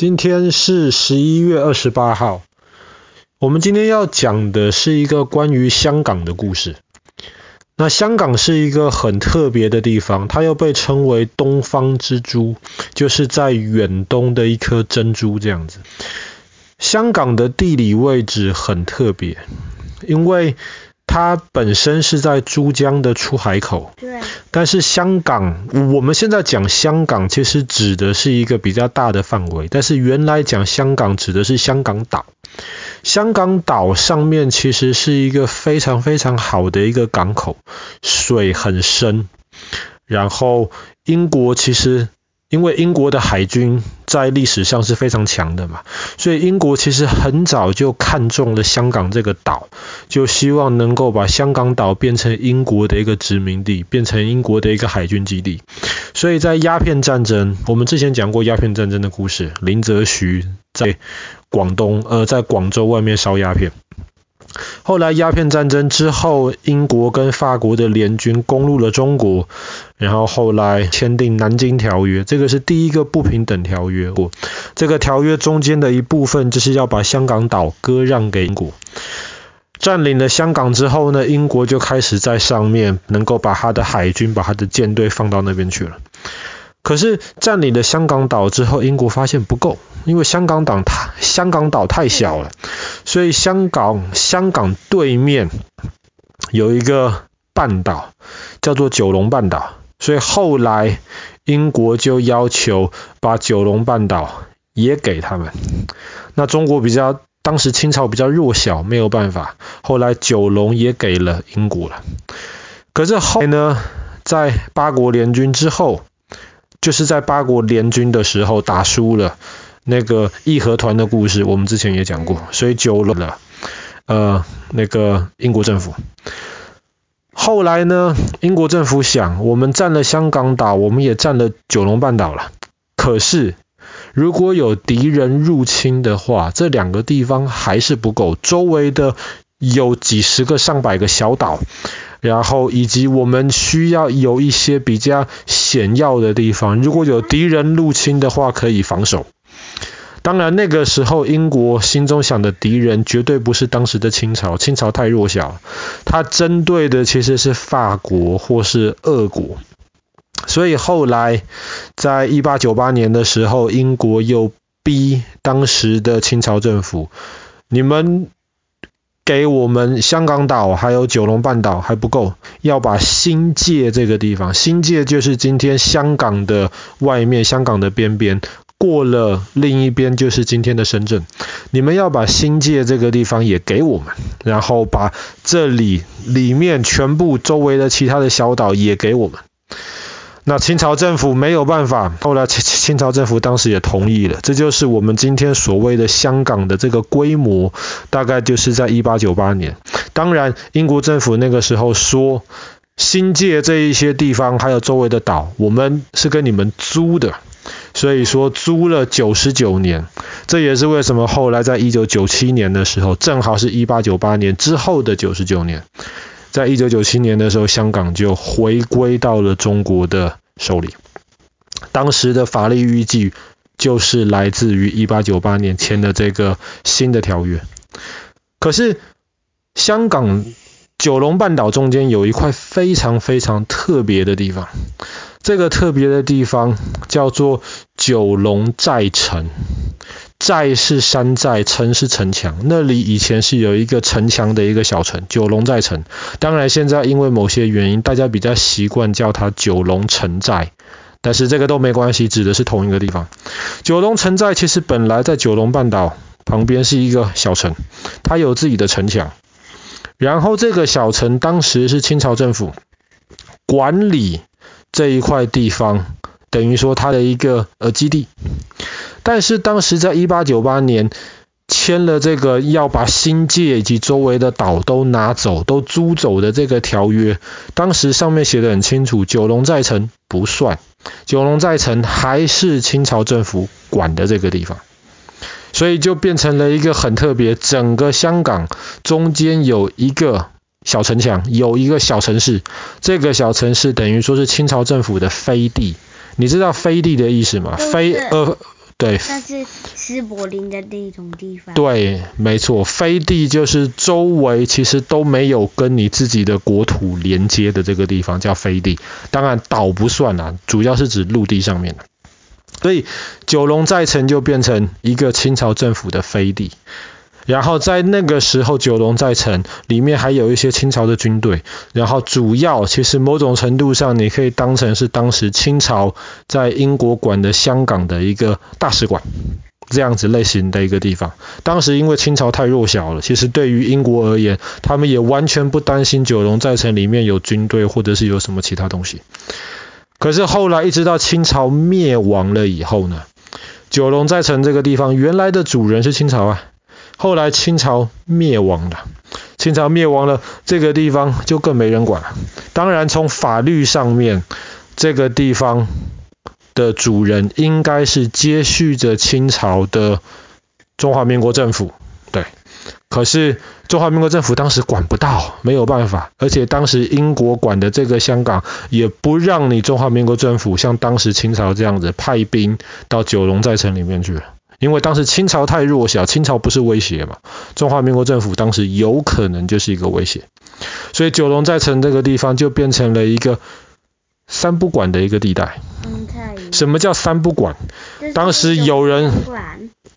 今天是十一月二十八号。我们今天要讲的是一个关于香港的故事。那香港是一个很特别的地方，它又被称为东方之珠，就是在远东的一颗珍珠这样子。香港的地理位置很特别，因为它本身是在珠江的出海口。对。但是香港，我们现在讲香港，其实指的是一个比较大的范围。但是原来讲香港指的是香港岛。香港岛上面其实是一个非常非常好的一个港口，水很深。然后英国其实。因为英国的海军在历史上是非常强的嘛，所以英国其实很早就看中了香港这个岛，就希望能够把香港岛变成英国的一个殖民地，变成英国的一个海军基地。所以在鸦片战争，我们之前讲过鸦片战争的故事，林则徐在广东呃在广州外面烧鸦片。后来鸦片战争之后，英国跟法国的联军攻入了中国，然后后来签订南京条约，这个是第一个不平等条约。这个条约中间的一部分就是要把香港岛割让给英国。占领了香港之后呢，英国就开始在上面能够把他的海军、把他的舰队放到那边去了。可是占领了香港岛之后，英国发现不够，因为香港岛太香港岛太小了，所以香港香港对面有一个半岛叫做九龙半岛，所以后来英国就要求把九龙半岛也给他们。那中国比较当时清朝比较弱小，没有办法，后来九龙也给了英国了。可是后来呢，在八国联军之后。就是在八国联军的时候打输了那个义和团的故事，我们之前也讲过，所以就了呃那个英国政府。后来呢，英国政府想，我们占了香港岛，我们也占了九龙半岛了。可是如果有敌人入侵的话，这两个地方还是不够，周围的有几十个、上百个小岛。然后以及我们需要有一些比较险要的地方，如果有敌人入侵的话，可以防守。当然那个时候英国心中想的敌人绝对不是当时的清朝，清朝太弱小，他针对的其实是法国或是俄国。所以后来在一八九八年的时候，英国又逼当时的清朝政府，你们。给我们香港岛还有九龙半岛还不够，要把新界这个地方，新界就是今天香港的外面，香港的边边，过了另一边就是今天的深圳。你们要把新界这个地方也给我们，然后把这里里面全部周围的其他的小岛也给我们。那清朝政府没有办法，后来清清朝政府当时也同意了，这就是我们今天所谓的香港的这个规模，大概就是在一八九八年。当然，英国政府那个时候说，新界这一些地方还有周围的岛，我们是跟你们租的，所以说租了九十九年。这也是为什么后来在一九九七年的时候，正好是一八九八年之后的九十九年。在一九九七年的时候，香港就回归到了中国的手里。当时的法律依据就是来自于一八九八年签的这个新的条约。可是，香港九龙半岛中间有一块非常非常特别的地方，这个特别的地方叫做九龙寨城。寨是山寨，城是城墙。那里以前是有一个城墙的一个小城，九龙寨城。当然，现在因为某些原因，大家比较习惯叫它九龙城寨。但是这个都没关系，指的是同一个地方。九龙城寨其实本来在九龙半岛旁边是一个小城，它有自己的城墙。然后这个小城当时是清朝政府管理这一块地方，等于说它的一个呃基地。但是当时在一八九八年签了这个要把新界以及周围的岛都拿走、都租走的这个条约，当时上面写的很清楚，九龙寨城不算，九龙寨城还是清朝政府管的这个地方，所以就变成了一个很特别，整个香港中间有一个小城墙，有一个小城市，这个小城市等于说是清朝政府的飞地，你知道飞地的意思吗？飞呃。对，那是斯伯林的那种地方。对，没错，飞地就是周围其实都没有跟你自己的国土连接的这个地方叫飞地。当然岛不算啦，主要是指陆地上面的。所以九龙寨城就变成一个清朝政府的飞地。然后在那个时候，九龙寨城里面还有一些清朝的军队。然后主要其实某种程度上，你可以当成是当时清朝在英国管的香港的一个大使馆，这样子类型的一个地方。当时因为清朝太弱小了，其实对于英国而言，他们也完全不担心九龙寨城里面有军队或者是有什么其他东西。可是后来一直到清朝灭亡了以后呢，九龙寨城这个地方原来的主人是清朝啊。后来清朝灭亡了，清朝灭亡了，这个地方就更没人管了。当然，从法律上面，这个地方的主人应该是接续着清朝的中华民国政府，对。可是中华民国政府当时管不到，没有办法，而且当时英国管的这个香港也不让你中华民国政府像当时清朝这样子派兵到九龙寨城里面去。因为当时清朝太弱小，清朝不是威胁嘛，中华民国政府当时有可能就是一个威胁，所以九龙寨城这个地方就变成了一个三不管的一个地带。什么叫三不管？当时有人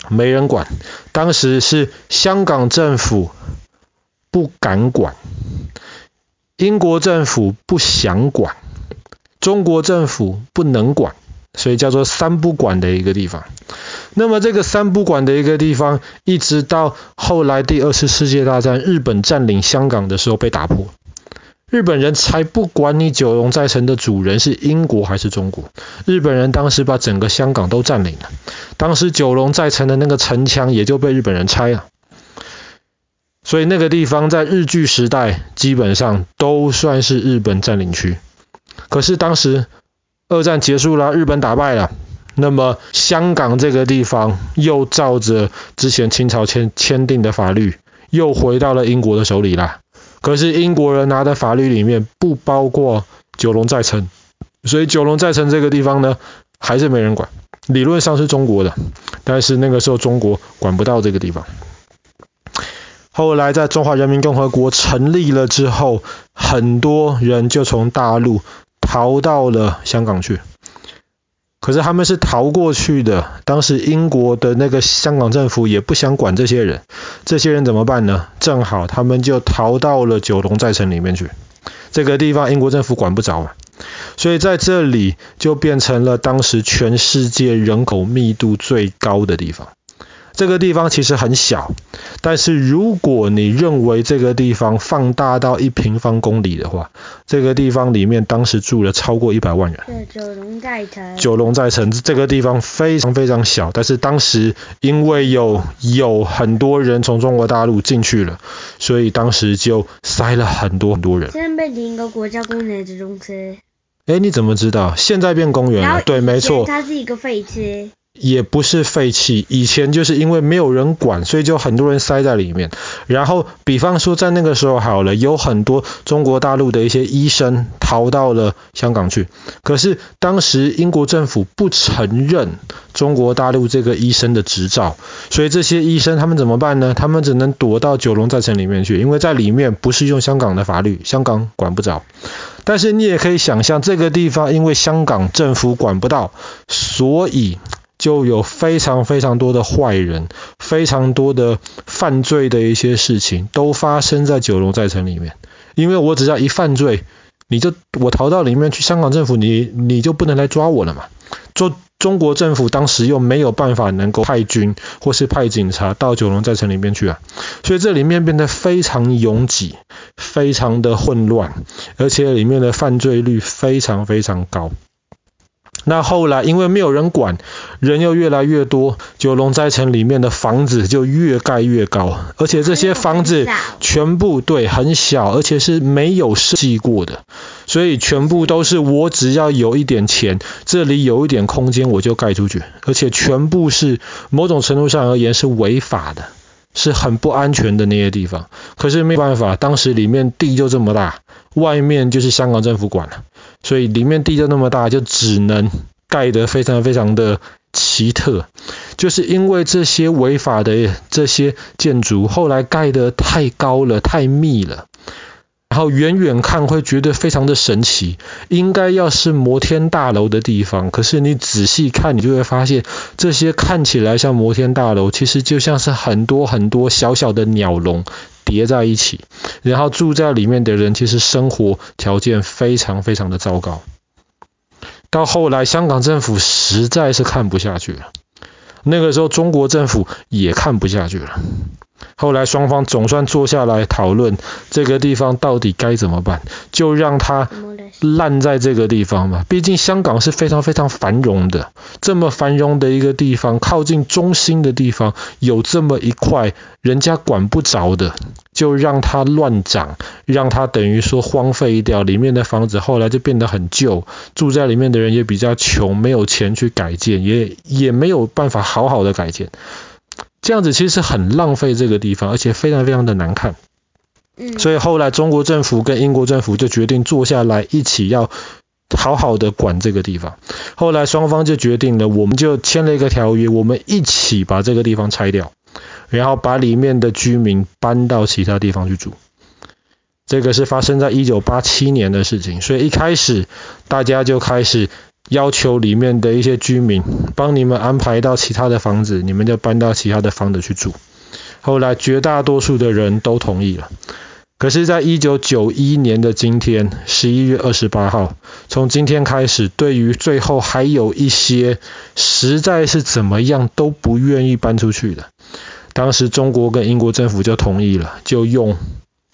没人管，当时是香港政府不敢管，英国政府不想管，中国政府不能管，所以叫做三不管的一个地方。那么这个三不管的一个地方，一直到后来第二次世界大战，日本占领香港的时候被打破。日本人才不管你九龙寨城的主人是英国还是中国，日本人当时把整个香港都占领了。当时九龙寨城的那个城墙也就被日本人拆了。所以那个地方在日据时代基本上都算是日本占领区。可是当时二战结束了，日本打败了。那么香港这个地方又照着之前清朝签签订的法律，又回到了英国的手里啦。可是英国人拿的法律里面不包括九龙寨城，所以九龙寨城这个地方呢，还是没人管。理论上是中国的，但是那个时候中国管不到这个地方。后来在中华人民共和国成立了之后，很多人就从大陆逃到了香港去。可是他们是逃过去的，当时英国的那个香港政府也不想管这些人，这些人怎么办呢？正好他们就逃到了九龙寨城里面去，这个地方英国政府管不着嘛，所以在这里就变成了当时全世界人口密度最高的地方。这个地方其实很小，但是如果你认为这个地方放大到一平方公里的话，这个地方里面当时住了超过一百万人。九龙寨城。九龙寨城这个地方非常非常小，但是当时因为有有很多人从中国大陆进去了，所以当时就塞了很多很多人。现在变成一个国家公园的中心。哎，你怎么知道？现在变公园了？对，没错。它是一个废墟。也不是废弃，以前就是因为没有人管，所以就很多人塞在里面。然后，比方说在那个时候好了，有很多中国大陆的一些医生逃到了香港去。可是当时英国政府不承认中国大陆这个医生的执照，所以这些医生他们怎么办呢？他们只能躲到九龙寨城里面去，因为在里面不是用香港的法律，香港管不着。但是你也可以想象，这个地方因为香港政府管不到，所以。就有非常非常多的坏人，非常多的犯罪的一些事情都发生在九龙寨城里面。因为我只要一犯罪，你就我逃到里面去，香港政府你你就不能来抓我了嘛。中中国政府当时又没有办法能够派军或是派警察到九龙寨城里面去啊，所以这里面变得非常拥挤，非常的混乱，而且里面的犯罪率非常非常高。那后来因为没有人管，人又越来越多，九龙寨城里面的房子就越盖越高，而且这些房子全部对很小，而且是没有设计过的，所以全部都是我只要有一点钱，这里有一点空间我就盖出去，而且全部是某种程度上而言是违法的，是很不安全的那些地方。可是没办法，当时里面地就这么大，外面就是香港政府管了。所以里面地就那么大，就只能盖得非常非常的奇特，就是因为这些违法的这些建筑后来盖得太高了，太密了。然后远远看会觉得非常的神奇，应该要是摩天大楼的地方。可是你仔细看，你就会发现这些看起来像摩天大楼，其实就像是很多很多小小的鸟笼叠在一起。然后住在里面的人，其实生活条件非常非常的糟糕。到后来，香港政府实在是看不下去了。那个时候，中国政府也看不下去了。后来双方总算坐下来讨论这个地方到底该怎么办，就让它烂在这个地方嘛。毕竟香港是非常非常繁荣的，这么繁荣的一个地方，靠近中心的地方有这么一块人家管不着的，就让它乱长，让它等于说荒废掉。里面的房子后来就变得很旧，住在里面的人也比较穷，没有钱去改建，也也没有办法好好的改建。这样子其实很浪费这个地方，而且非常非常的难看。嗯，所以后来中国政府跟英国政府就决定坐下来一起要好好的管这个地方。后来双方就决定了，我们就签了一个条约，我们一起把这个地方拆掉，然后把里面的居民搬到其他地方去住。这个是发生在一九八七年的事情，所以一开始大家就开始。要求里面的一些居民帮你们安排到其他的房子，你们就搬到其他的房子去住。后来绝大多数的人都同意了。可是，在一九九一年的今天，十一月二十八号，从今天开始，对于最后还有一些实在是怎么样都不愿意搬出去的，当时中国跟英国政府就同意了，就用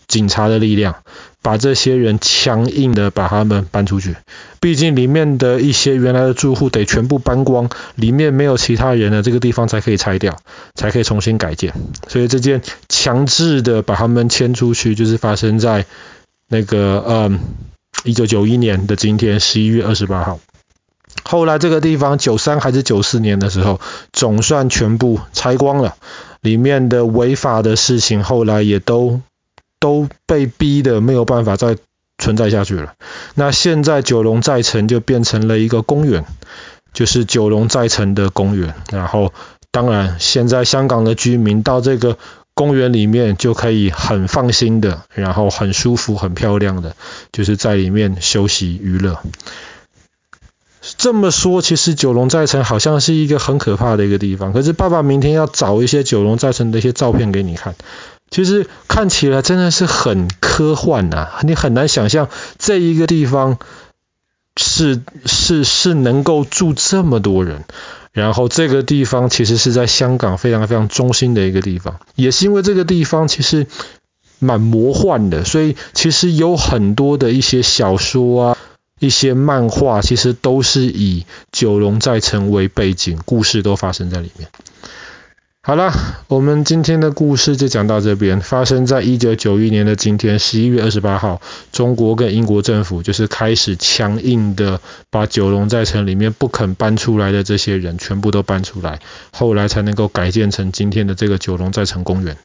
警察的力量。把这些人强硬的把他们搬出去，毕竟里面的一些原来的住户得全部搬光，里面没有其他人了，这个地方才可以拆掉，才可以重新改建。所以这件强制的把他们迁出去，就是发生在那个嗯一九九一年的今天十一月二十八号。后来这个地方九三还是九四年的时候，总算全部拆光了，里面的违法的事情后来也都。都被逼得没有办法再存在下去了。那现在九龙寨城就变成了一个公园，就是九龙寨城的公园。然后，当然，现在香港的居民到这个公园里面就可以很放心的，然后很舒服、很漂亮的，就是在里面休息娱乐。这么说，其实九龙寨城好像是一个很可怕的一个地方。可是，爸爸明天要找一些九龙寨城的一些照片给你看。其实看起来真的是很科幻啊，你很难想象这一个地方是是是能够住这么多人，然后这个地方其实是在香港非常非常中心的一个地方，也是因为这个地方其实蛮魔幻的，所以其实有很多的一些小说啊、一些漫画，其实都是以九龙寨城为背景，故事都发生在里面。好了，我们今天的故事就讲到这边。发生在一九九一年的今天，十一月二十八号，中国跟英国政府就是开始强硬的把九龙寨城里面不肯搬出来的这些人全部都搬出来，后来才能够改建成今天的这个九龙寨城公园。